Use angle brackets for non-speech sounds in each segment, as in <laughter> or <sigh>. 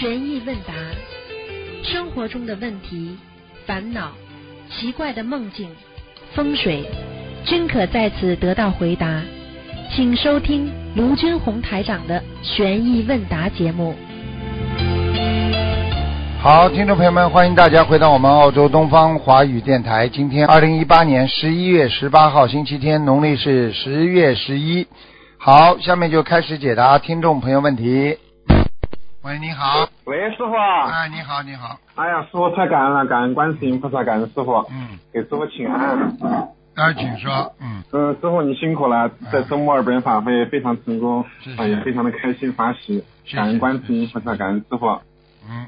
悬疑问答，生活中的问题、烦恼、奇怪的梦境、风水，均可在此得到回答。请收听卢军红台长的悬疑问答节目。好，听众朋友们，欢迎大家回到我们澳洲东方华语电台。今天二零一八年十一月十八号，星期天，农历是十月十一。好，下面就开始解答听众朋友问题。喂，你好。喂，师傅。啊哎，你好，你好。哎呀，师傅太感恩了，感恩观世音菩萨，感恩师傅，嗯，给师傅请安。那请说。嗯，嗯，师傅你辛苦了，这次墨尔本法会非常成功啊也非常的开心发喜，感恩观世音菩萨，感恩师傅。嗯，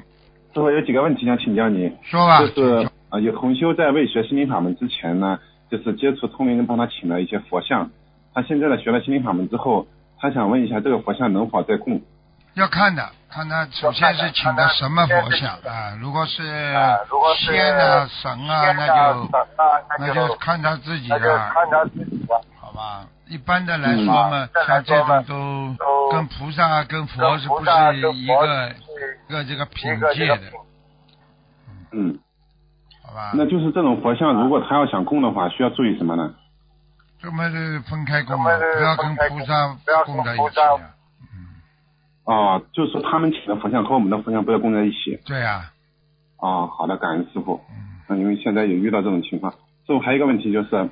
师傅有几个问题想请教你，说吧。就是啊，有同修在未学心灵法门之前呢，就是接触通灵人帮他请了一些佛像，他现在呢学了心灵法门之后，他想问一下这个佛像能否再供？要看的，看他首先是请的什么佛像啊？如果是仙啊、神啊，那就那就看他自己的，好吧？一般的来说嘛，像这种都跟菩萨、跟佛是不是一个一个这个品界的，嗯，好吧？那就是这种佛像，如果他要想供的话，需要注意什么呢？这么是分开供的，不要跟菩萨供在一起啊。嗯，哦，就是说他们请的佛像和我们的佛像不要供在一起。对呀，哦，好的，感恩师傅。嗯，嗯，因为现在也遇到这种情况。师傅还有一个问题就是，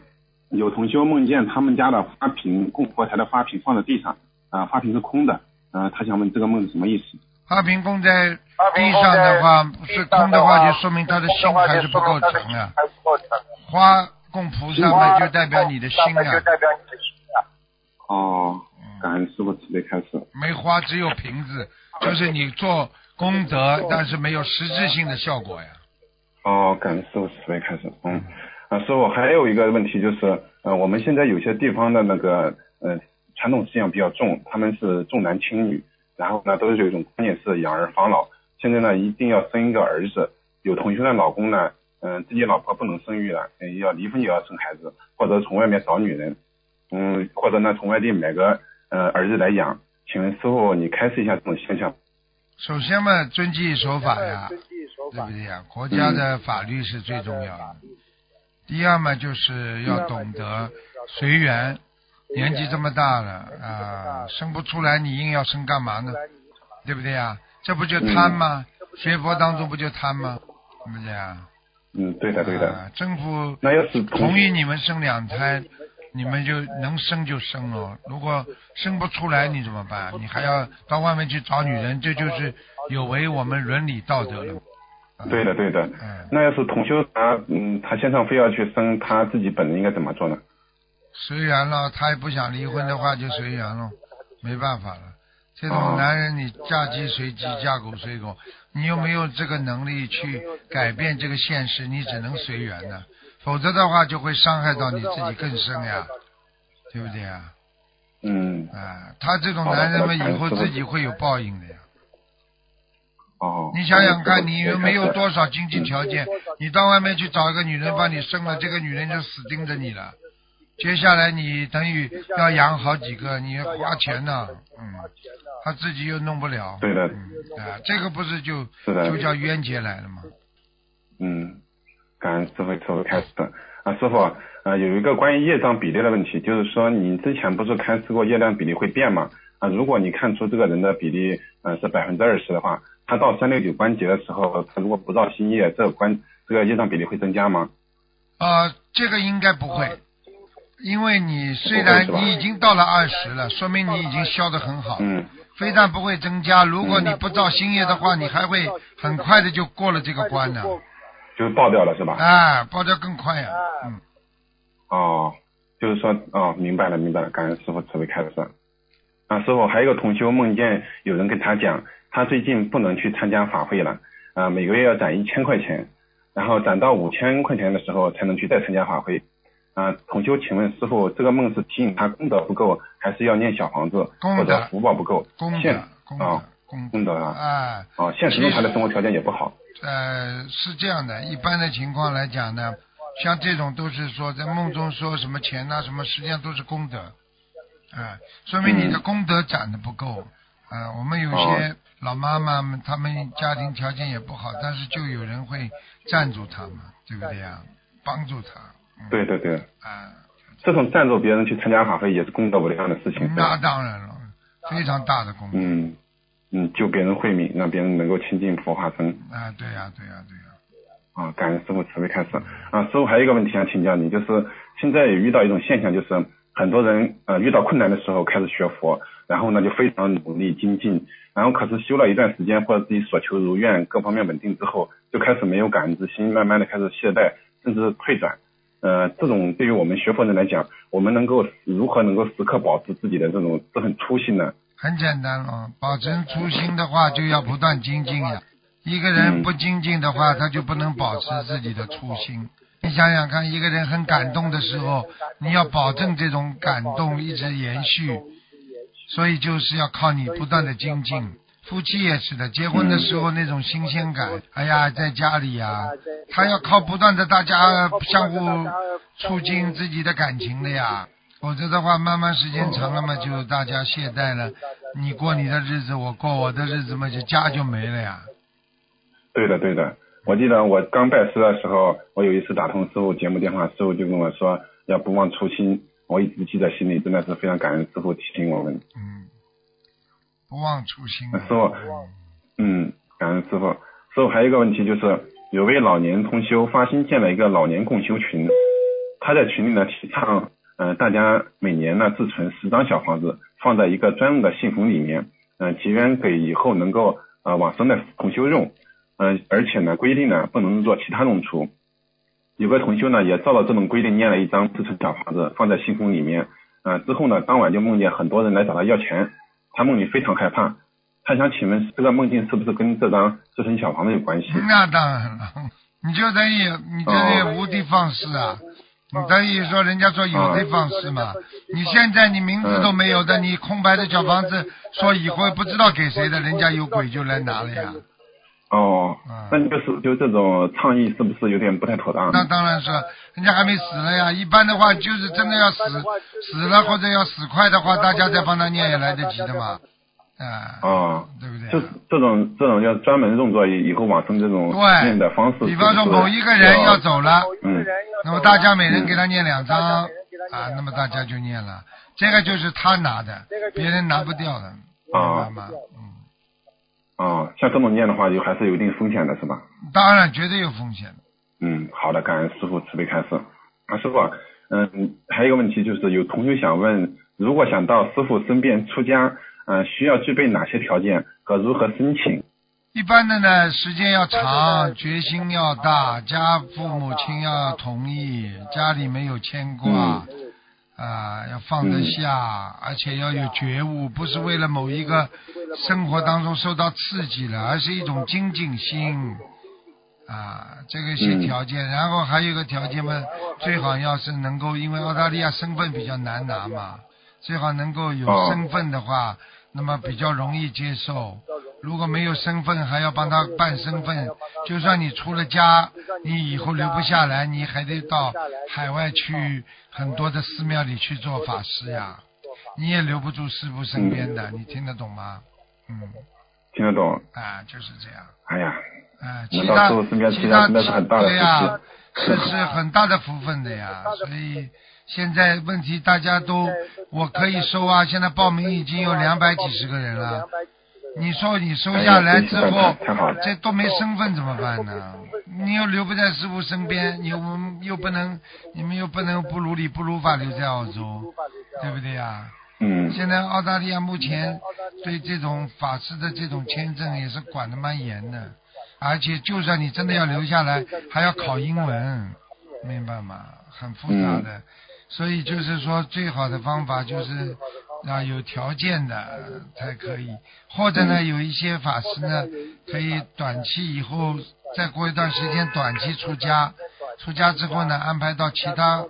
有同修梦见他们家的花瓶供佛台的花瓶放在地上，啊、花瓶是空的，啊、他想问这个梦是什么意思？花瓶供在地上的话是空的话，就说明他的心还是不够诚啊。花供菩萨嘛，就代表你的心啊。哦，感恩师傅慈悲开始。没花只有瓶子，就是你做功德，但是没有实质性的效果呀。哦，感恩师傅慈悲开始。嗯，啊，师傅还有一个问题就是，呃，我们现在有些地方的那个呃传统思想比较重，他们是重男轻女，然后呢都是有一种观念是养儿防老，现在呢一定要生一个儿子。有同学的老公呢，嗯、自己老婆不能生育了，呃要离婚也要生孩子，或者从外面找女人，嗯，或者呢从外地买个呃儿子来养。请问师傅，你开示一下这种现象？首先嘛，遵纪守法呀，对不对呀？国家的法律是最重要的。第二嘛，就是要懂得随缘。年纪这么大了啊，生不出来，你硬要生干嘛呢？对不对呀？这不就贪吗？学佛当中不就贪吗？对不对呀？嗯，对的对的。啊政府那要是同意你们生两胎，你们就能生就生了。如果生不出来，你怎么办？你还要到外面去找女人，这就是有违我们伦理道德了。啊对的，对的。嗯，那要是同修他嗯他先生非要去生，他自己本人应该怎么做呢？随缘了，他也不想离婚的话就随缘了，没办法了。这种哦男人，你嫁鸡随鸡，嫁狗随狗，你又没有这个能力去改变这个现实，你只能随缘的，否则的话就会伤害到你自己更深呀，对不对呀？嗯，啊，他这种男人们以后自己会有报应的呀。哦。你想想看，你又没有多少经济条件，你到外面去找一个女人帮你生了，这个女人就死盯着你了。接下来你等于要养好几个，你要花钱呢，嗯，他自己又弄不了，对的，嗯啊，这个不是就是就叫冤结来了吗？嗯，感恩师傅师傅开始的啊，师傅呃有一个关于业障比例的问题，就是说你之前不是开示过业障比例会变吗？啊，如果你看出这个人的比例呃是百分之二十的话，他到三六九关节的时候，他如果不造新业，这个关这个业障比例会增加吗？啊，这个应该不会，因为你虽然你已经到了二十了，说明你已经消得很好。嗯，非但不会增加，如果你不造新业的话，你还会很快的就过了这个关呢。就爆掉了是吧？啊，爆掉更快呀、嗯，哦，就是说，哦，明白了，明白了，感恩师傅慈悲开示。啊，师傅，还有一个同修梦见有人跟他讲，他最近不能去参加法会了，啊，每个月要攒一千块钱，然后攒到五千块钱的时候才能去再参加法会。啊，同修，请问师傅，这个梦是提醒他功德不够，还是要念小房子功或者福报不够？功现德，功德啊，，功功德啊，啊，哦，现实中他的生活条件也不好。呃，是这样的，一般的情况来讲呢，像这种都是说在梦中说什么钱呐、什么，实际上都是功德，啊，说明你的功德攒的不够，啊，我们有些老妈妈们，她们家庭条件也不好，但是就有人会赞助她们，对不对呀？帮助她。对对对。啊。这种赞助别人去参加法会也是功德无量的事情。那当然了，非常大的功德。嗯嗯，救别人慧命，让别人能够亲近佛法僧。啊，对呀对呀对呀。啊，感恩师傅慈悲开始。啊，师傅还有一个问题想请教你，就是现在也遇到一种现象，就是很多人呃遇到困难的时候开始学佛，然后呢就非常努力精进，然后可是修了一段时间或者自己所求如愿，各方面稳定之后，就开始没有感恩之心，慢慢的开始懈怠，甚至退转。呃，这种对于我们学佛人来讲，我们能够如何能够时刻保持自己的这种这份初心呢？很简单哦，保持初心的话，就要不断精进呀。一个人不精进的话，他就不能保持自己的初心。你想想看，一个人很感动的时候，你要保证这种感动一直延续，所以就是要靠你不断的精进。夫妻也是的，结婚的时候那种新鲜感，哎呀，在家里呀，他要靠不断的大家相互促进自己的感情的呀，否则的话，慢慢时间长了嘛，就大家懈怠了，你过你的日子，我过我的日子嘛，就家就没了呀。对的，对的，我记得我刚拜师的时候，我有一次打通师傅节目电话，师傅就跟我说要不忘初心，我一直记在心里，真的是非常感恩师傅提醒我们。嗯，不忘初心。师傅，嗯，感恩师傅。师傅还有一个问题就是，有位老年同修发新建了一个老年共修群，他在群里呢提倡，嗯，大家每年呢自存十张小房子，放在一个专用的信封里面，嗯，结缘给以后能够呃往生的同修用。嗯，而且呢，规定呢不能做其他用处。有个同修呢也照了这种规定念了一张自存小房子，放在信封里面。嗯，之后呢，当晚就梦见很多人来找他要钱，他梦里非常害怕。他想请问，这个梦境是不是跟这张自存小房子有关系？那当然了，你就等于你等于无的放矢啊，你等于说人家说有的放矢嘛。你现在你名字都没有的，你空白的小房子，说以后不知道给谁的，人家有鬼就来拿了呀。哦，那你就是就这种倡议是不是有点不太妥当？那当然是，人家还没死了呀。一般的话就是真的要死死了或者要死快的话，大家再帮他念也来得及的嘛。啊，哦，对不对？就这种这种要专门用作以后往生这种念的方式。比方说某一个人要走了，嗯，那么大家每人给他念两张啊，那么大家就念了。这个就是他拿的，别人拿不掉的，明白吗？嗯。哦，像这么念的话，就还是有一定风险的，是吧？当然，绝对有风险。嗯，好的，感恩师傅慈悲开示。啊，师傅，嗯，还有一个问题就是，有同学想问，如果想到师傅身边出家，嗯，需要具备哪些条件和如何申请？一般的呢，时间要长，决心要大，家父母亲要同意，家里没有牵挂。啊，要放得下，而且要有觉悟，不是为了某一个生活当中受到刺激了，而是一种精进心啊，这个些条件。然后还有一个条件嘛，最好要是能够，因为澳大利亚身份比较难拿嘛，最好能够有身份的话，那么比较容易接受。如果没有身份，还要帮他办身份，就算你出了家，你以后留不下来，你还得到海外去很多的寺庙里去做法师呀，你也留不住师傅身边的，你听得懂吗？嗯，听得懂。啊，就是这样。哎呀，啊，其他其他对呀，这 <laughs> 是很大的福分的呀，所以现在问题大家都我可以收啊，现在报名已经有两百几十个人了。你说你收下来之后，这都没身份怎么办呢？你又留不在师傅身边，你又又不能，你们又不能不如理不如法留在澳洲，对不对呀？嗯。现在澳大利亚目前对这种法师的这种签证也是管的蛮严的，而且就算你真的要留下来，还要考英文，明白吗？很复杂的，所以就是说最好的方法就是。啊，有条件的才可以，或者呢，有一些法师呢，可以短期以后再过一段时间短期出家，出家之后呢，安排到其他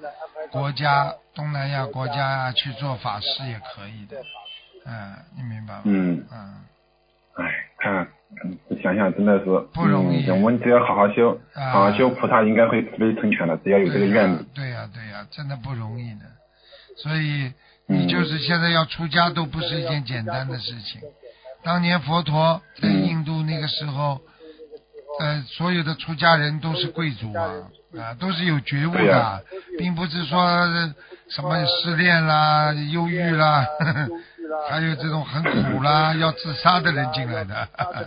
国家、东南亚国家啊去做法师也可以的，嗯，你明白吗？嗯嗯。哎，看，想想真的是不容易。我们只要好好修，好好修，菩萨应该会慈悲成全的，只要有这个愿力。对呀对呀，真的不容易的，所以。你就是现在要出家都不是一件简单的事情，当年佛陀在印度那个时候，呃，所有的出家人都是贵族啊，啊，都是有觉悟的，并不是说什么失恋啦、忧郁啦，还有这种很苦啦、<laughs> 要自杀的人进来的，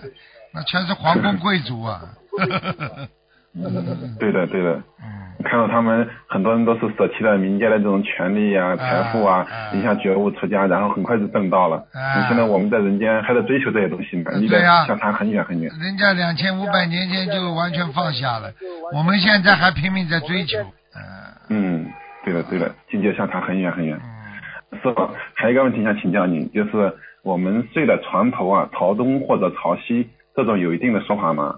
<laughs> 那全是皇宫贵族啊。<laughs> 嗯对的，对的。嗯看到他们很多人都是舍弃了民间的这种权利啊、财富啊啊，一下觉悟出家，然后很快就挣到了。啊你现在我们在人间还在追求这些东西呢，离得对呀相差很远很远。人家两千五百年前就完全放下了，我们现在还拼命在追求。嗯嗯，对的，对的，境界相差很远很远。嗯，师傅，还有一个问题想请教您，就是我们睡的床头啊，朝东或者朝西，这种有一定的说法吗？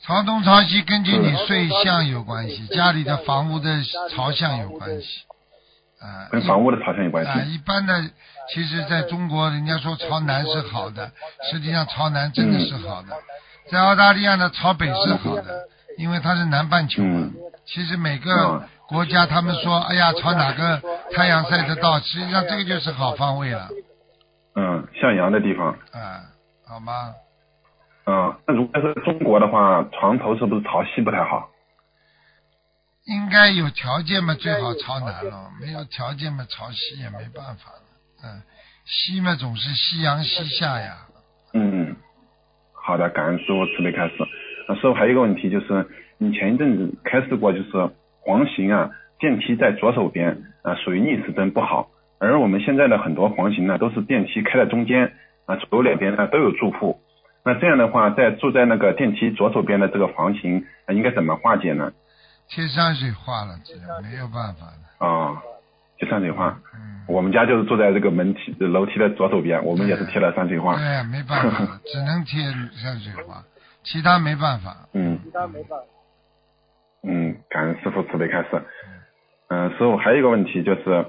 朝东朝西根据你睡相有关系，家里的房屋的朝向有关系。啊，跟房屋的朝向有关系啊，系。一般的，其实在中国，人家说朝南是好的，实际上朝南真的是好的。在澳大利亚呢，朝北是好的，因为它是南半球嘛。嗯其实每嗯个国家他们说，哎呀，朝哪个太阳晒得到，实际上这个就是好方位了，嗯，向阳的地方。嗯，好吗？嗯，那如果是中国的话，床头是不是朝西不太好？应该有条件嘛，最好朝南了；没有条件嘛，朝西也没办法了。嗯，西嘛总是夕阳西下呀。嗯，好的，感恩师傅慈悲开始。啊，师傅还有一个问题就是，你前一阵子开示过，就是黄型啊，电梯在左手边啊，属于逆时针不好。而我们现在的很多黄型呢，都是电梯开在中间啊，左右两边呢都有住户。那这样的话，在住在那个电梯左手边的这个房型，啊、应该怎么化解呢？贴山水画了，这个没有办法了。啊、贴山水画。嗯，我们家就是住在这个门梯楼梯的左手边，我们也是贴了山水画。对呀，没办法，只能贴山水画，其他没办法。嗯，嗯，感恩师傅慈悲开示。嗯、师傅还有一个问题就是，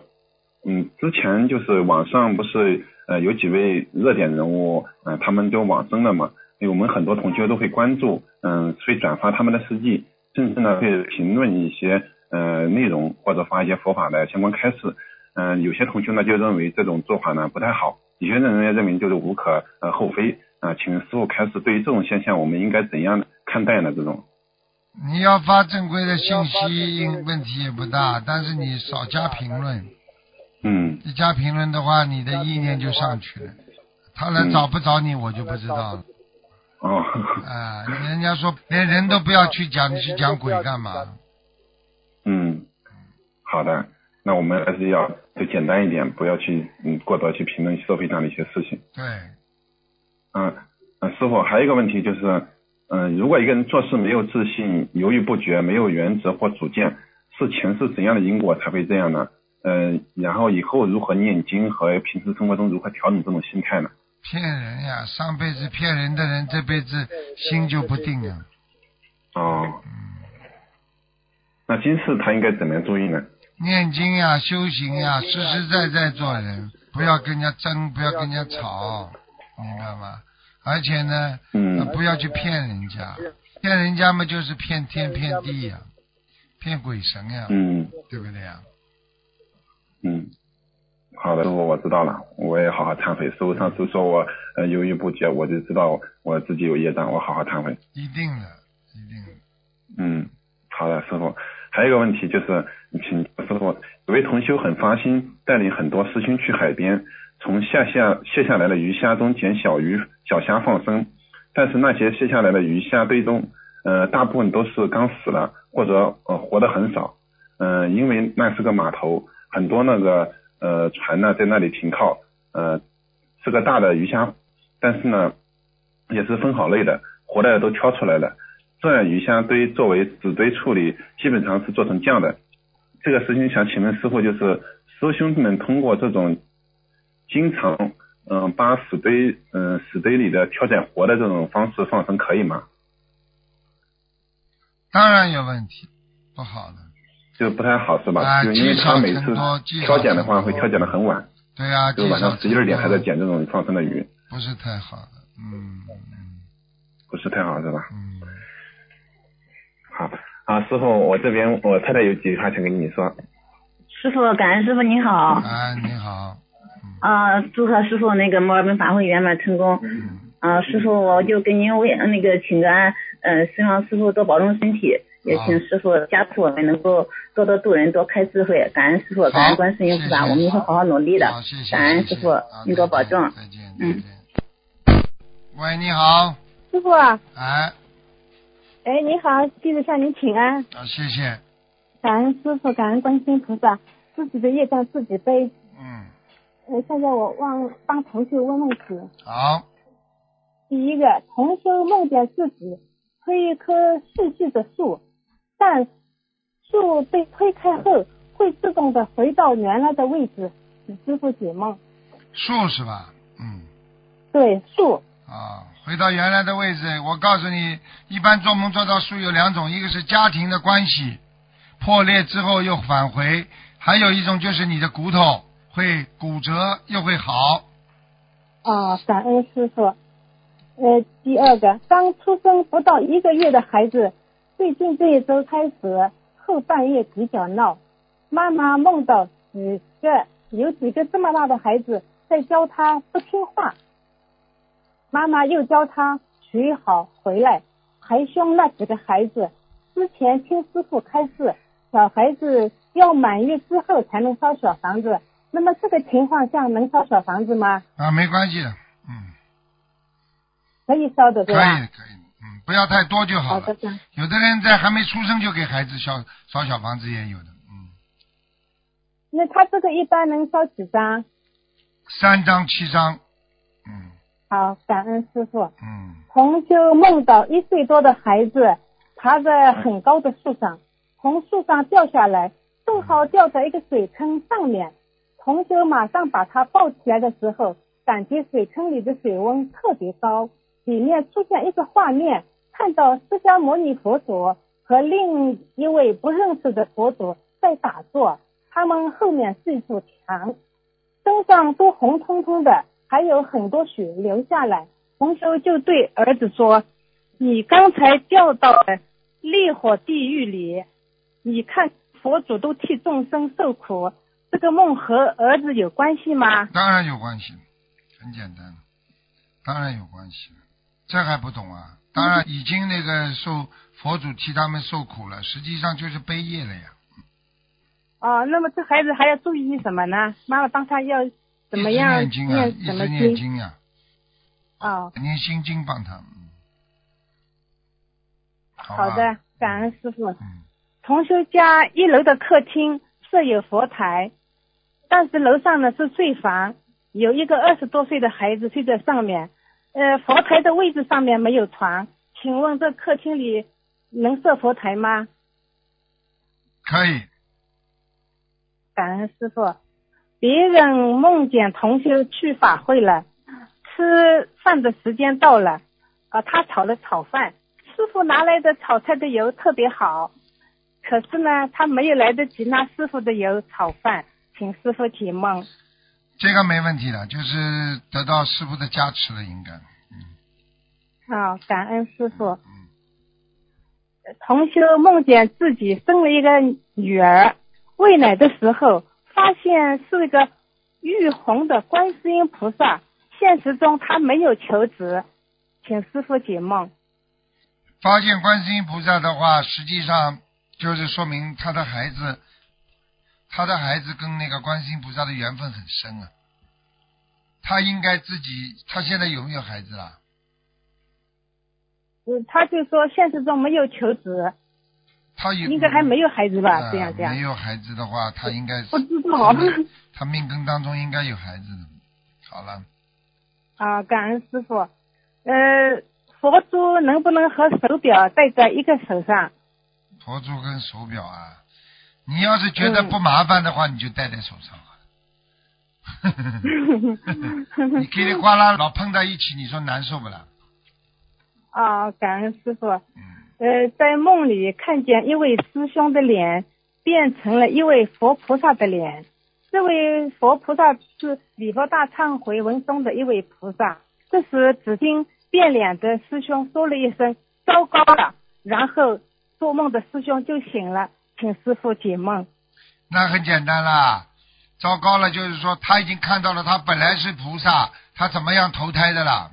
嗯，之前就是网上不是呃有几位热点人物，嗯、他们都往生了嘛，因为我们很多同学都会关注，嗯、会转发他们的事迹，甚至呢会评论一些呃内容或者发一些佛法的相关开示。嗯、有些同学呢就认为这种做法呢不太好，有些人呢认为就是无可呃厚非。啊、请师傅开示，对于这种现象，我们应该怎样看待呢？这种？你要发正规的信息，问题也不大，但是你少加评论，嗯一加评论的话，你的意念就上去了。他来找不找你，我就不知道了。哦，啊，人家说连人都不要去讲，你去讲鬼干嘛？嗯，好的，那我们还是要就简单一点，不要去嗯过多去评论社会上的一些事情。对，嗯嗯，师傅还有一个问题就是，嗯，如果一个人做事没有自信、犹豫不决、没有原则或主见，事情是怎样的因果才会这样呢？嗯，然后以后如何念经和平时生活中如何调整这种心态呢？骗人呀！上辈子骗人的人，这辈子心就不定啊。哦，嗯，那今世他应该怎么样注意呢？念经呀，修行呀，实实在在做人，不要跟人家争，不要跟人家吵，明白吗？而且呢，嗯呃不要去骗人家，骗人家嘛就是骗天骗地呀，骗鬼神呀，嗯对不对呀？嗯，好的，师傅，我知道了，我也好好忏悔。师傅上次说我呃犹豫不决，我就知道我自己有业障，我好好忏悔。一定的，一定的。嗯，好的，师傅。还有一个问题就是，请师傅，有位同修很发心，带领很多师兄去海边，从下下卸下来的鱼虾中捡小鱼、小虾放生，但是那些卸下来的鱼虾堆中，呃，大部分都是刚死了，或者呃活的很少。嗯、因为那是个码头，很多那个呃船呢在那里停靠，呃，是个大的鱼虾，但是呢也是分好类的，活的都挑出来了。这样鱼虾堆作为纸堆处理，基本上是做成酱的。这个事情想请问师傅，就是师兄弟们通过这种经常嗯、把死堆嗯、死堆里的挑拣活的这种方式放生可以吗？当然有问题，不好的。就不太好是吧？啊就因为他每次挑拣的话会挑拣的很晚，对呀、就晚上十一二点还在捡这种放生的鱼，不是太好的。嗯嗯不是太好是吧？嗯，好啊，师傅，我这边我太太有几句话想跟你说。师傅，感恩师傅您好。啊，你好，啊，祝贺师傅那个墨尔本法会圆满成功。嗯，啊，师傅，我就给您为那个请个安，呃，希望师傅多保重身体，也请师傅加持我们能够多多度人，多开智慧。感恩师傅，感恩观世音菩萨，我们会好好努力的好，谢。谢，感恩师傅，您多保重。再见，再嗯见。喂，你好，师傅啊，哎，哎，你好，弟子向您请安，啊，谢谢，感恩师傅，感恩观世音菩萨，自己的业障自己背。嗯，呃，现在我忘帮同学问问题。好，第一个，同修梦见自己推一棵细细的树，但树被推开后会自动的回到原来的位置，请师傅解梦。树是吧？嗯，对，树，啊，回到原来的位置。我告诉你，一般做梦做到树有两种，一个是家庭的关系破裂之后又返回，还有一种就是你的骨头会骨折又会好。啊，感恩师傅。呃，第二个，刚出生不到一个月的孩子，最近这一周开始后半夜比较闹，妈妈梦到几个有几个这么大的孩子在教他不听话，妈妈又教他学好回来，还凶那几个孩子。之前听师傅开示，小孩子要满月之后才能烧小房子，那么这个情况下能烧小房子吗？啊，没关系的，嗯，可以烧的，可以对吧？的，可以的，嗯，不要太多就好了。好的，有的人在还没出生就给孩子烧烧小房子也有的，嗯，那他这个一般能烧几张？三张七张，嗯好，感恩师傅。嗯，同修梦到一岁多的孩子爬在很高的树上，从树上掉下来，正好掉在一个水坑上面。同修马上把他抱起来的时候，感觉水坑里的水温特别高，里面出现一个画面，看到释迦牟尼佛祖和另一位不认识的佛祖在打坐，他们后面是一堵墙，身上都红彤彤的，还有很多血流下来。同修就对儿子说：“你刚才掉到了烈火地狱里，你看佛祖都替众生受苦，这个梦和儿子有关系吗当然有关系，很简单，当然有关系，这还不懂啊？当然已经那个受佛祖替他们受苦了，实际上就是悲业了呀。？”哦，那么这孩子还要注意什么呢？妈妈帮他要怎么样念经啊，一直念经呀、哦，念心经帮他。嗯好好的，感恩师傅。嗯，同修家一楼的客厅设有佛台，但是楼上呢是睡房，有一个二十多岁的孩子睡在上面。呃，佛台的位置上面没有床，请问这客厅里能设佛台吗？可以。感恩师傅。别人梦见同修去法会了，吃饭的时间到了，啊，他炒了炒饭，师傅拿来的炒菜的油特别好，可是呢，他没有来得及拿师傅的油炒饭，请师傅解梦。这个没问题的，就是得到师傅的加持了，应该。嗯啊，感恩师傅。嗯，同修梦见自己生了一个女儿，喂奶的时候发现是一个玉红的观世音菩萨，现实中他没有求子，请师傅解梦。发现观世音菩萨的话，实际上就是说明他的孩子，他的孩子跟那个观世音菩萨的缘分很深啊。他应该自己，他现在有没有孩子啦？嗯，他就说现实中没有求子，他有应该还没有孩子吧？呃这样这样没，有孩子的话，他应该不知道。他命根当中应该有孩子的。好了，啊，感恩师傅。呃，佛珠能不能和手表戴在一个手上？佛珠跟手表啊，你要是觉得嗯不麻烦的话，你就戴在手上好了。<laughs> 你叽里呱啦老碰在一起，你说难受不啦？啊，感恩师傅。嗯，呃，在梦里看见一位师兄的脸变成了一位佛菩萨的脸，这位佛菩萨是礼佛大忏悔文中的一位菩萨。这时，只听变脸的师兄说了一声“糟糕了”，然后做梦的师兄就醒了，请师傅解梦。那很简单啦。糟糕了，就是说他已经看到了，他本来是菩萨，他怎么样投胎的了？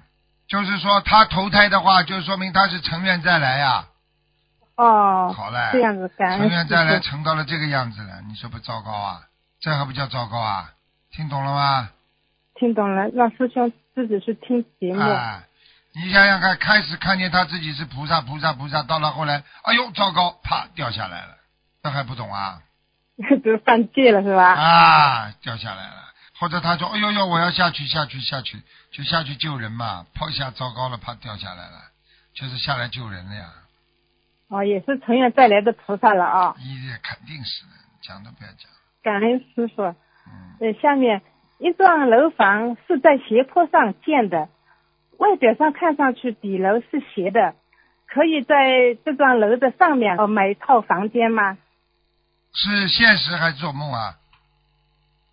就是说他投胎的话，就说明他是成愿再来呀。哦，好嘞，这样子，感恩成愿再来，成到了这个样子了，你说不糟糕啊？这还不叫糟糕啊？听懂了吗？听懂了，让师兄自己去听节目。啊，你想想看，开始看见他自己是菩萨，菩萨，菩萨，到了后来，哎呦，糟糕，啪掉下来了，这还不懂啊？<laughs> 就是犯戒了是吧？啊，掉下来了，或者他说，哎呦呦，我要下去，下去，下去，就下去救人嘛，抛下糟糕了，怕掉下来了，就是下来救人了呀，哦，也是成愿再来的菩萨了啊！一定肯定是的，讲都不要讲，感恩师傅。嗯，呃，下面一幢楼房是在斜坡上建的，外表上看上去底楼是斜的，可以在这幢楼的上面哦买一套房间吗？是现实还是做梦啊？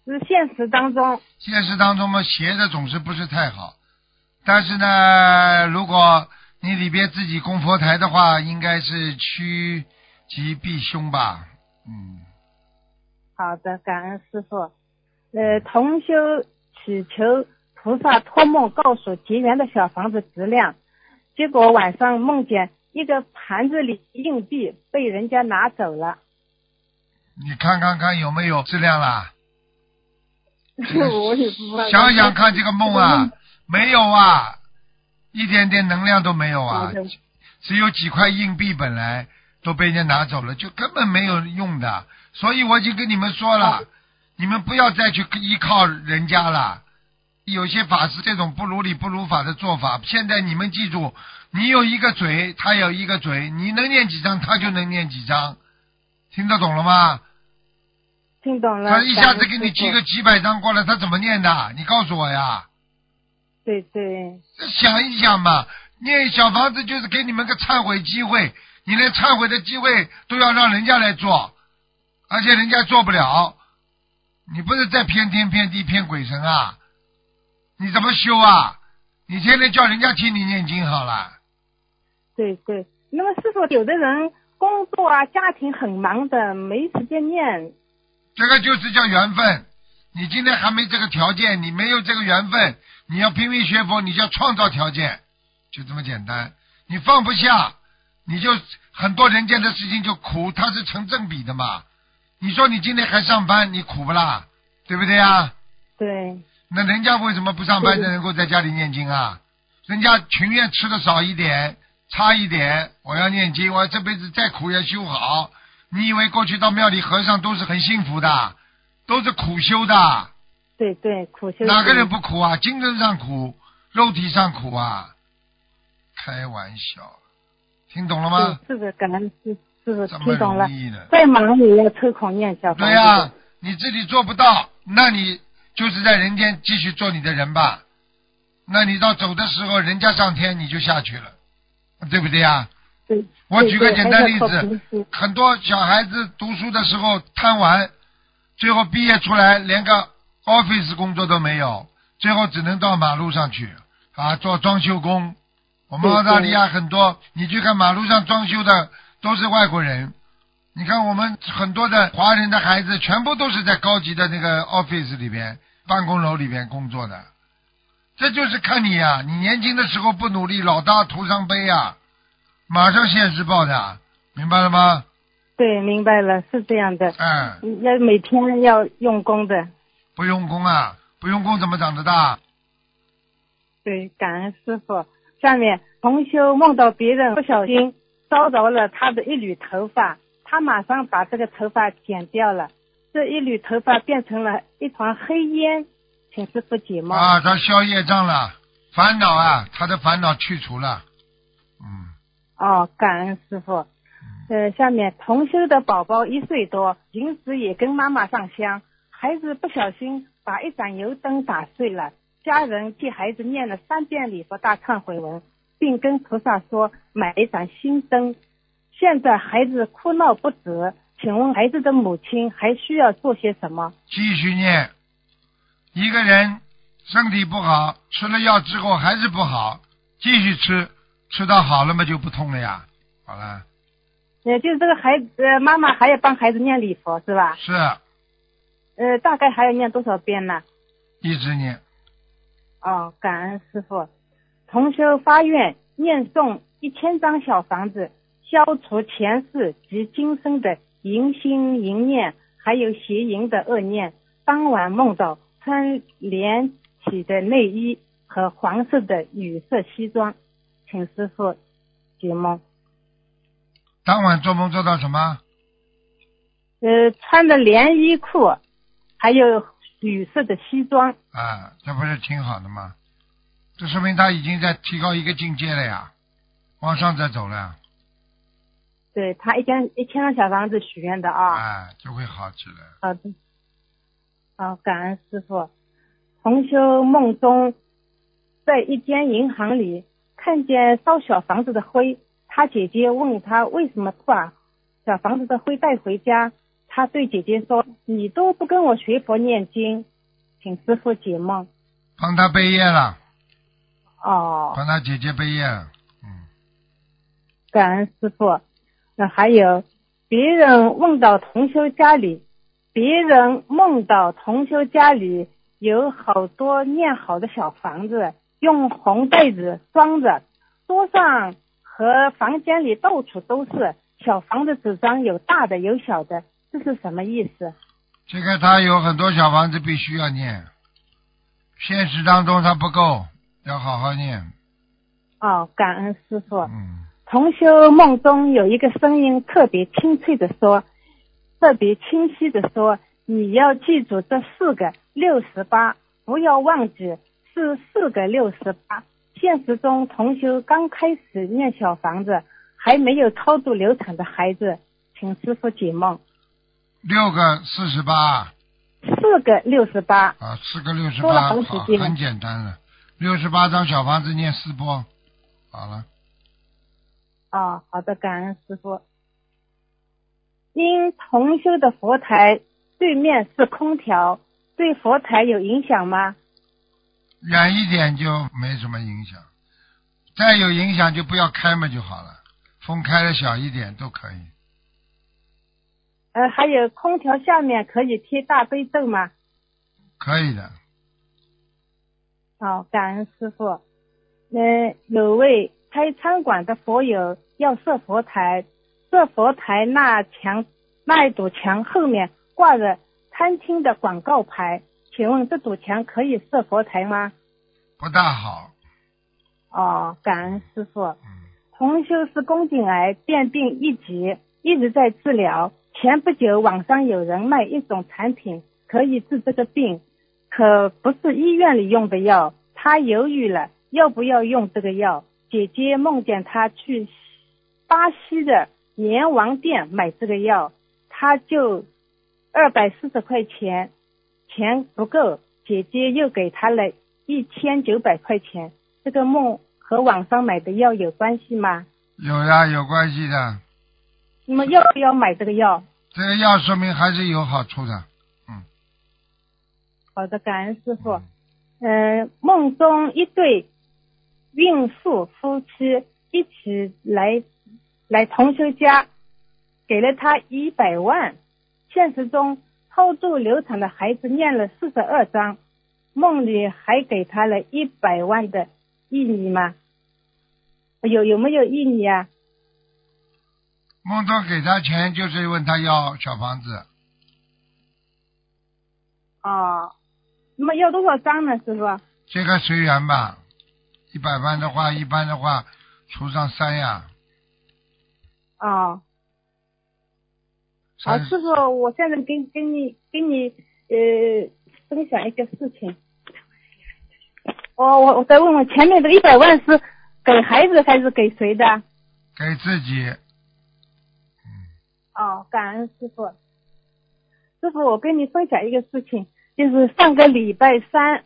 是现实当中现实当中嘛，斜的总是不是太好，但是呢，如果你里边自己供佛台的话，应该是趋吉避凶吧，嗯，好的，感恩师傅。呃，同修祈求菩萨托梦告诉结缘的小房子质量，结果晚上梦见一个盘子里硬币被人家拿走了。你看看看有没有质量啦？<laughs> 我也不知道。想想看这个梦啊，<laughs> 没有啊，一点点能量都没有啊，只有几块硬币本来都被人家拿走了，就根本没有用的。所以我已经跟你们说了，你们不要再去依靠人家了。有些法师这种不如理不如法的做法，现在你们记住，你有一个嘴，他有一个嘴，你能念几张，他就能念几张，听得懂了吗？听懂了。他一下子给你寄个几百张过来，他怎么念的？你告诉我呀！对对，想一想嘛，念小房子就是给你们个忏悔机会，你连忏悔的机会都要让人家来做，而且人家做不了，你不是在骗天骗地骗鬼神啊？你怎么修啊？你天天叫人家替你念经好了，对对。那么师傅，有的人工作啊、家庭很忙的，没时间念。这个就是叫缘分。你今天还没这个条件，你没有这个缘分，你要拼命学佛，你就要创造条件，就这么简单。你放不下，你就很多人间的事情就苦，它是成正比的嘛。你说你今天还上班，你苦不啦？对不对呀？对那人家为什么不上班对能够在家里念经啊？人家情愿吃的少一点，差一点，我要念经，我这辈子再苦也修好。你以为过去到庙里和尚都是很幸福的，都是苦修的？对对，苦修。哪个人不苦啊？精神上苦，肉体上苦啊？开玩笑，听懂了吗？对，这个感恩师师傅这么听懂了容。易的？再忙也要抽空念小房。对呀、你自己做不到，那你就是在人间继续做你的人吧。那你到走的时候，人家上天，你就下去了，对不对呀？对。我举个简单例，子，很多小孩子读书的时候贪玩，最后毕业出来连个 office 工作都没有，最后只能到马路上去啊做装修工。我们澳大利亚很多，你去看马路上装修的都是外国人。你看我们很多的华人的孩子，全部都是在高级的那个 office 里边、办公楼里边工作的。这就是看你呀、你年轻的时候不努力，老大徒伤悲呀、马上现实报的，明白了吗？对，明白了，是这样的。嗯，要每天要用功的。不用功啊，不用功怎么长得大？对，感恩师傅。下面同修梦到别人不小心烧着了他的一缕头发，他马上把这个头发剪掉了，这一缕头发变成了一团黑烟，请师傅解梦。啊，他消业障了，烦恼啊，他的烦恼去除了。嗯，哦，感恩师傅。呃，下面同修的宝宝一岁多，平时也跟妈妈上香，孩子不小心把一盏油灯打碎了，家人替孩子念了三遍礼佛大忏悔文，并跟菩萨说买一盏新灯。现在孩子哭闹不止，请问孩子的母亲还需要做些什么？继续念。一个人身体不好，吃了药之后还是不好，继续吃，吃到好了嘛就不痛了呀。好了，呃，就是这个孩子，呃，妈妈还要帮孩子念礼佛是吧？是呃，大概还要念多少遍呢？一直念。哦，感恩师傅。同修发愿念诵一千张小房子，消除前世及今生的淫心淫念，还有邪淫的恶念。当晚梦到穿连体的内衣和黄色的羽色西装，请师傅解梦。当晚做梦做到什么？呃，穿的连衣裤，还有绿色的西装。啊，这不是挺好的吗？这说明他已经在提高一个境界了呀，往上在走了。对他一间一千个小房子许愿的啊。哎，就会好起来。好的。好，感恩师傅。同修梦中，在一间银行里看见烧小房子的灰，他姐姐问他为什么不把小房子的灰带回家。他对姐姐说：“你都不跟我学佛念经，请师傅解梦。”帮他背业了。哦。帮他姐姐背业了。嗯。感恩师傅。那还有别人问到同修家里，别人梦到同修家里有好多念好的小房子，用红袋子装着，桌上和房间里到处都是小房子，纸张有大的有小的。这是什么意思？这个他有很多小房子必须要念，现实当中他不够，要好好念。哦，感恩师傅。嗯。同修梦中有一个声音特别清脆的说，特别清晰的说，你要记住这四个六十八，不要忘记是四个六十八。现实中，同修刚开始念小房子，还没有超度流产的孩子，请师傅解梦。六个四十八，四个六十八啊，四个六十八，好，很简单了。六十八张小房子念四波，好了。哦，好的，感恩师傅。因同修的佛台对面是空调，对佛台有影响吗？远一点就没什么影响，再有影响就不要开嘛就好了，风开的小一点都可以。呃，还有空调下面可以贴大悲咒吗？可以的。好，感恩师傅。呃，有位开餐馆的佛友要设佛台，设佛台那墙那一堵墙后面挂着餐厅的广告牌，请问这堵墙可以设佛台吗？不大好。哦，感恩师傅。嗯。同修是宫颈癌变病一级，一直在治疗。前不久，网上有人卖一种产品，可以治这个病，可不是医院里用的药。他犹豫了，要不要用这个药？姐姐梦见他去巴西的阎王店买这个药，他就二百四十块钱，钱不够，姐姐又给他了一千九百块钱。这个梦和网上买的药有关系吗？有呀，有关系的。你们要不要买这个药？这个药说明还是有好处的，嗯。好的，感恩师傅。嗯，梦中一对孕妇夫妻一起来来同修家，给了他一百万。现实中超度流产的孩子念了四十二章，梦里还给他了一百万的意义吗？有有没有意义啊？梦中给他钱，就是问他要小房子。哦，那么要多少张呢，师傅？这个随缘吧，一百万的话，一般的话，除上三呀。哦。好，师傅，我现在跟跟你跟你呃分享一个事情。我我我再问问，前面的一百万是给孩子还是给谁的？给自己。哦，感恩师傅。师傅，我跟你分享一个事情，就是上个礼拜三，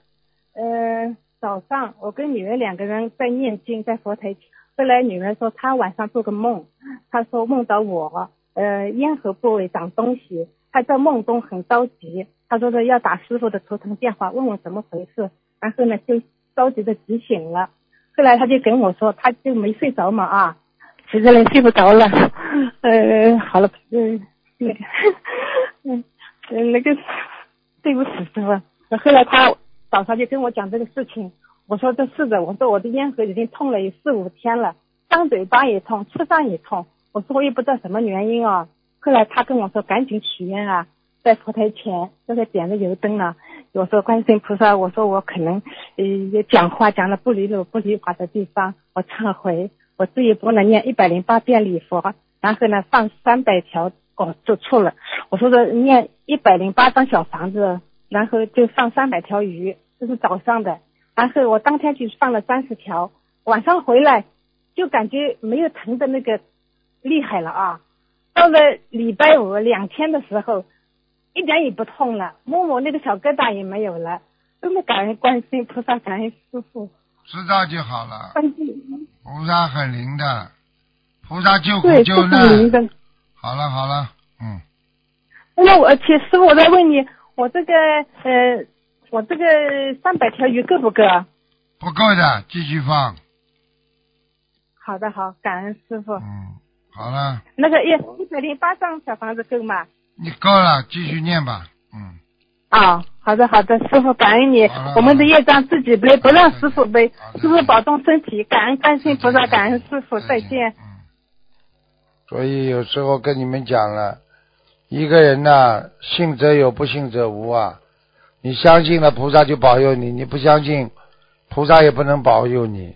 呃，早上我跟女儿两个人在念经，在佛台。后来女儿说她晚上做个梦，她说梦到我，呃，咽喉部位长东西，他在梦中很着急，他说的要打师傅的头疼电话，问我怎么回事。然后呢，就着急的急醒了。后来他就跟我说，他就没睡着嘛啊。实在睡不着了，<laughs> 呃，好了，嗯，那个，嗯，那个，对不起师傅。后来他早上就跟我讲这个事情，我说这是的，我说我的咽喉已经痛了有四五天了，张嘴巴也痛，吃饭也痛，我说我也不知道什么原因啊。后来他跟我说赶紧许愿啊，在佛台前都在点着油灯了。我说观世音菩萨，我说我可能呃讲话讲了不离路不离法的地方，我忏悔，我这一波能念一百零八遍礼佛，然后呢放三百条，哦做错了，我说的念一百零八张小房子。然后就放三百条鱼，这是早上的。然后我当天就放了三十条，晚上回来就感觉没有疼的那个厉害了啊。到了礼拜五两天的时候，一点也不痛了，摸摸那个小疙瘩也没有了。真的感恩观世音菩萨，感恩师傅。知道就好了。菩萨很灵的，菩萨救苦对，救是很灵难。的。好了好了，嗯，那我，且师傅，我再问你，我这个呃，我这个三百条鱼够不够啊？不够的，继续放。好的，好，感恩师傅。嗯，好了，那个一一百零八张小房子够吗？你够了，继续念吧。嗯，啊，好的好的，师傅感恩你，我们的业障自己背，不让师傅背，师傅保重身体，感恩观世菩萨，感恩师傅，再见。嗯。所以有时候跟你们讲了，一个人呐、信则有，不信则无啊。你相信了，菩萨就保佑你；你不相信，菩萨也不能保佑你。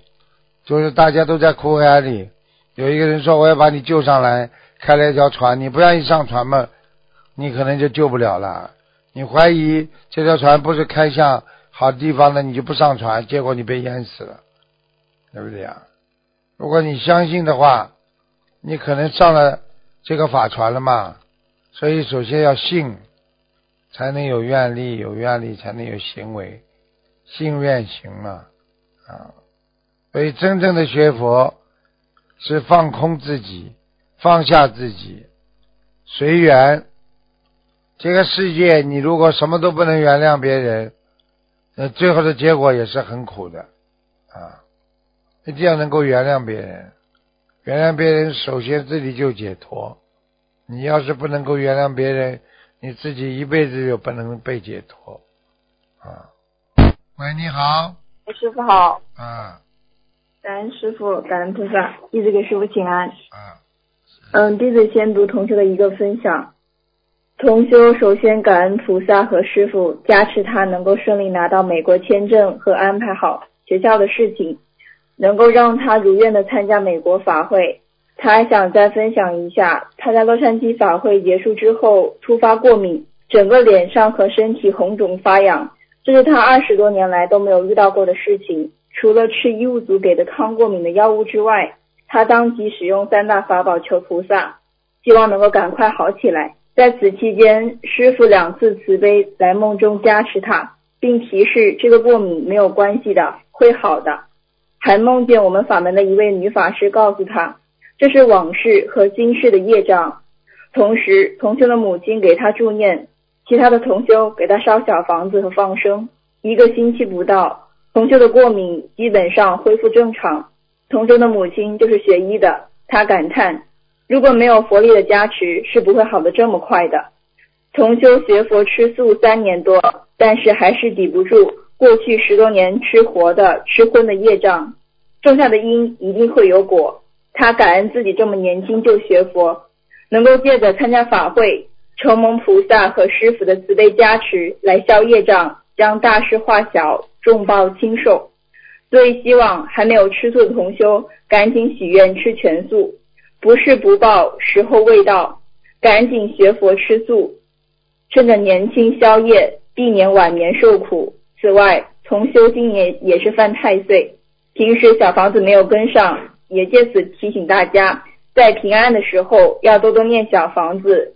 就是大家都在苦海里，有一个人说我要把你救上来，开了一条船，你不愿意上船嘛，你可能就救不了了。你怀疑这条船不是开向好地方的，你就不上船，结果你被淹死了，对不对啊？如果你相信的话，你可能上了这个法船了嘛。所以首先要信，才能有愿力，有愿力才能有行为，信愿行嘛啊。所以真正的学佛是放空自己，放下自己，随缘。这个世界，你如果什么都不能原谅别人，那最后的结果也是很苦的啊！一定要能够原谅别人，原谅别人，首先自己就解脱。你要是不能够原谅别人，你自己一辈子就不能被解脱啊！喂，你好，师傅好，啊感恩师傅，感恩菩萨，一直给师傅请安。啊，嗯，弟子先读同修的一个分享。同修首先感恩菩萨和师傅加持他能够顺利拿到美国签证和安排好学校的事情，能够让他如愿的参加美国法会。他还想再分享一下，他在洛杉矶法会结束之后突发过敏，整个脸上和身体红肿发痒，这是他二十多年来都没有遇到过的事情。除了吃医务组给的抗过敏的药物之外，他当即使用三大法宝求菩萨，希望能够赶快好起来。在此期间，师傅两次慈悲来梦中加持他，并提示这个过敏没有关系的，会好的。还梦见我们法门的一位女法师告诉他，这是往事和今世的业障。同时，同修的母亲给他助念，其他的同修给他烧小房子和放生。一个星期不到，同修的过敏基本上恢复正常。同修的母亲就是学医的，她感叹，如果没有佛力的加持，是不会好的这么快的。同修学佛吃素三年多，但是还是抵不住过去十多年吃活的、吃荤的业障，种下的因一定会有果。他感恩自己这么年轻就学佛，能够借着参加法会，承蒙菩萨和师傅的慈悲加持，来消业障，将大事化小，重报轻受。所以希望还没有吃素的同修，赶紧许愿吃全素，不是不报，时候未到，赶紧学佛吃素，趁着年轻消业，避免晚年受苦。此外，同修今年也是犯太岁，平时小房子没有跟上，也借此提醒大家，在平安的时候要多多念小房子，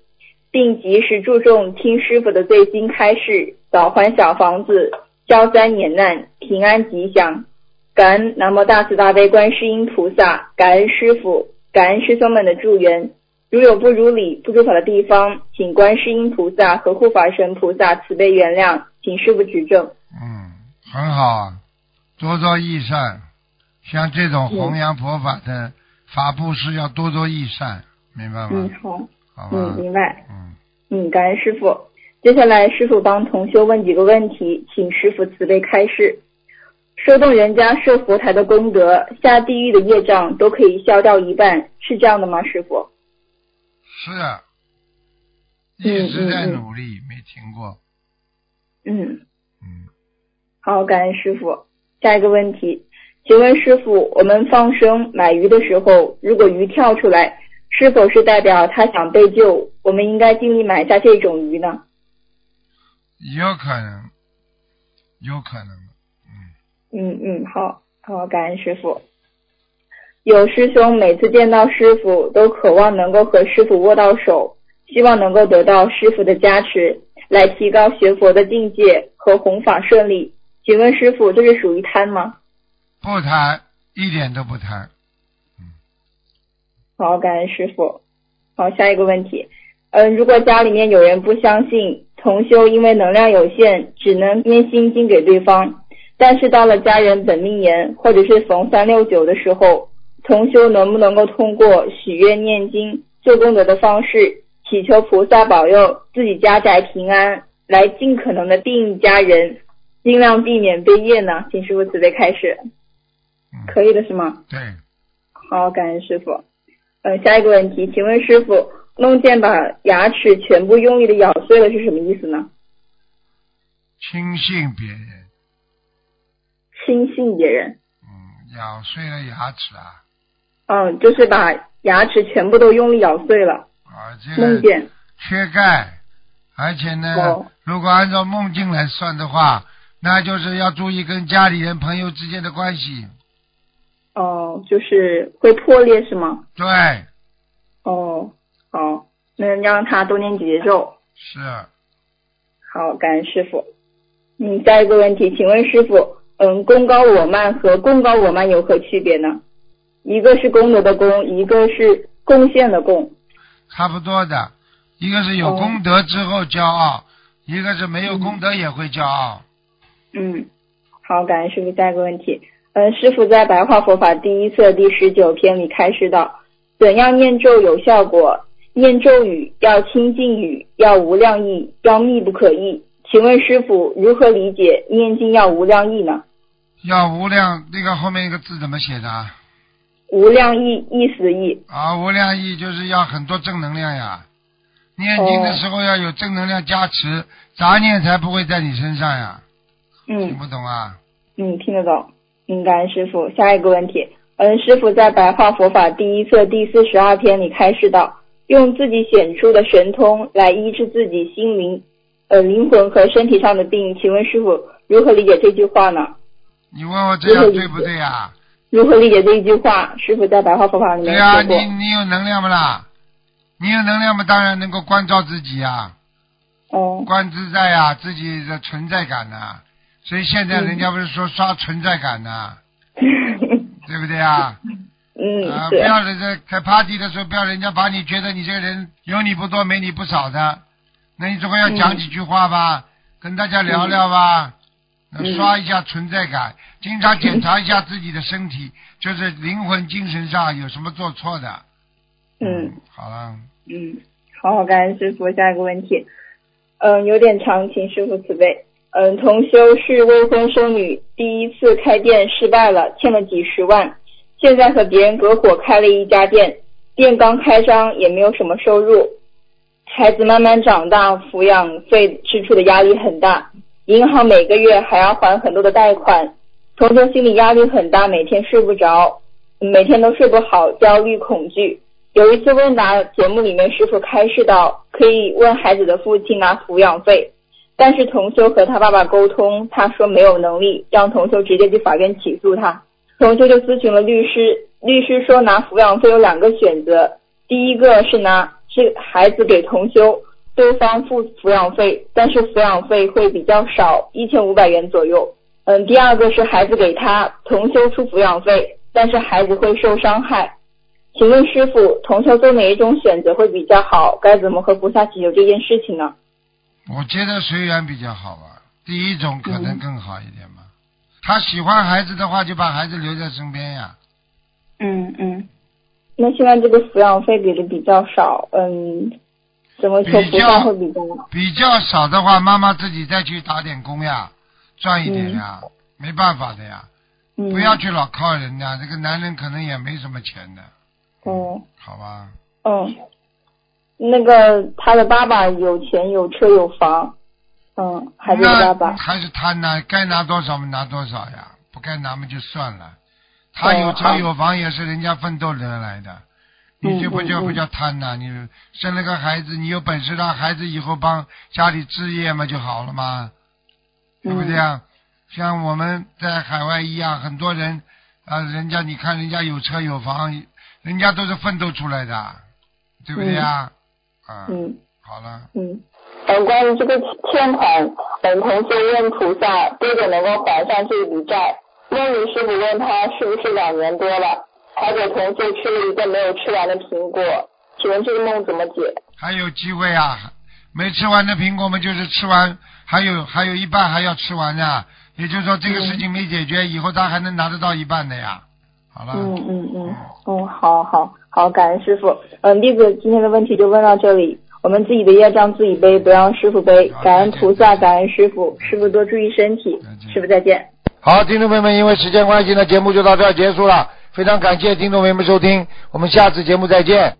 并及时注重听师傅的最新开示，早还小房子，消灾免难，平安吉祥。感恩南无大慈大悲观世音菩萨，感恩师傅，感恩师兄们的助缘。如有不如理、不如法的地方，请观世音菩萨和护法神菩萨慈悲原谅，请师傅指正。嗯，很好啊，多多益善。像这种弘扬佛法的法布施，要多多益善，明白吗？嗯，好，好吧嗯，。明白。嗯嗯，感恩师傅。接下来师傅帮同修问几个问题，请师傅慈悲开示。说动人家设佛台的功德，下地狱的业障都可以消掉一半，是这样的吗，师傅？是啊，一直在努力，没停过。嗯嗯，好，感恩师傅。下一个问题，请问师傅，我们放生买鱼的时候，如果鱼跳出来，是否是代表它想被救？我们应该尽力买下这种鱼呢？有可能，有可能。嗯嗯嗯，好好，感恩师傅。有师兄每次见到师傅，都渴望能够和师傅握到手，希望能够得到师傅的加持，来提高学佛的境界和弘法顺利。请问师傅，这是属于贪吗？不贪，一点都不贪。嗯，好，感恩师傅。好，下一个问题，嗯，如果家里面有人不相信同修，因为能量有限，只能念心经给对方。但是到了家人本命年或者是逢三六九的时候，同修能不能够通过许愿、念经、做功德的方式，祈求菩萨保佑自己家宅平安，来尽可能的庇家人，尽量避免被业呢？请师傅慈悲开始。可以的是吗？对。好，感恩师傅。嗯，下一个问题，请问师傅，梦见把牙齿全部用力的咬碎了是什么意思呢？轻信别人。轻信别人，嗯，咬碎了牙齿啊，嗯，就是把牙齿全部都用力咬碎了。啊，这个缺钙，而且呢，如果按照梦境来算的话，那就是要注意跟家里人、朋友之间的关系。哦，就是会破裂是吗？对。哦，好，那让他多念几节咒。是。好，感恩师傅。嗯，下一个问题，请问师傅。嗯，功高我慢和功高我慢有何区别呢？一个是功德的功，一个是贡献的贡。差不多的，一个是有功德之后骄傲，一个是没有功德也会骄傲。嗯，好，感恩师傅。下一个问题，嗯，师傅在白话佛法第一册第十九篇里开示道：怎样念咒有效果？念咒语要清净语，要无量意，要密不可议。请问师傅如何理解念经要无量意呢？要无量，那个后面一个字怎么写的？无量意，意思意。啊，无量意就是要很多正能量呀！念经的时候要有正能量加持，杂念才不会在你身上呀。嗯。听不懂啊？嗯，听得懂。嗯，感恩师傅。下一个问题，嗯，师傅在白话佛法第一册第四十二篇里开示道，用自己显出的神通来医治自己心灵、呃灵魂和身体上的病。请问师傅如何理解这句话呢？你问我这样对不对呀？如何理解这一句话？师傅在白话佛法里面对啊，你你有能量不啦？你有能量嘛，当然能够关照自己呀。哦。观自在啊，自己的存在感呐。所以现在人家不是说刷存在感呐？<laughs> 对不对啊？嗯。啊，不要人家开 party 的时候，不要人家把你觉得你这个人有你不多没你不少的，那你总归要讲几句话吧，跟大家聊聊吧。刷一下存在感，经常检查一下自己的身体，就是灵魂、精神上有什么做错的。嗯，好了。嗯，好好感恩师傅。下一个问题，嗯，有点长，请师傅慈悲。嗯，同修是未婚生女，第一次开店失败了，欠了几十万，现在和别人合伙开了一家店，店刚开张也没有什么收入，孩子慢慢长大，抚养费支出的压力很大。银行每个月还要还很多的贷款，同学心理压力很大，每天睡不着，每天都睡不好，焦虑恐惧。有一次问答节目里面，师傅开示到可以问孩子的父亲拿抚养费，但是同修和他爸爸沟通，他说没有能力，让同修直接去法院起诉他。同修就咨询了律师，律师说拿抚养费有两个选择，第一个是拿是孩子给同修。对方付抚养费，但是抚养费会比较少，一千五百元左右。嗯，第二个是孩子给他同修出抚养费，但是孩子会受伤害。请问师傅，同修做哪一种选择会比较好？该怎么和菩萨祈求这件事情呢？我觉得随缘比较好吧，第一种可能更好一点吧。他喜欢孩子的话，就把孩子留在身边呀。嗯嗯，那现在这个抚养费给的比较少，嗯。怎么求菩萨会比较比较少的话，妈妈自己再去打点工呀，赚一点呀，没办法的呀。嗯，不要去老靠人家，这个男人可能也没什么钱的。嗯，好吧。嗯，那个他的爸爸有钱有车有房，嗯，还是爸爸。还是他拿，该拿多少嘛拿多少呀，不该拿嘛就算了。他有车有房也是人家奋斗得来的，你就不叫不叫贪呐？你生了个孩子，你有本事让孩子以后帮家里置业嘛就好了嘛，对不对啊？像我们在海外一样，很多人啊，人家你看人家有车有房，人家都是奋斗出来的，对不对啊？啊，嗯，好了。嗯，嗯，关于这个欠款，嗯，同学问菩萨多久能够还上这笔债？梦里师傅问他是不是两年多了，还给同学吃了一个没有吃完的苹果，请问这个梦怎么解？还有机会啊，没吃完的苹果嘛，就是吃完，还有还有一半还要吃完的。也就是说，这个事情没解决，以后他还能拿得到一半的呀。好了。嗯嗯嗯，嗯，好好好，感恩师傅。嗯，弟子今天的问题就问到这里。我们自己的业障自己背，不让师傅背。感恩菩萨，感恩师傅，师傅多注意身体。师傅再见。好，听众朋友们，因为时间关系呢，节目就到这儿结束了。非常感谢听众朋友们收听，我们下次节目再见。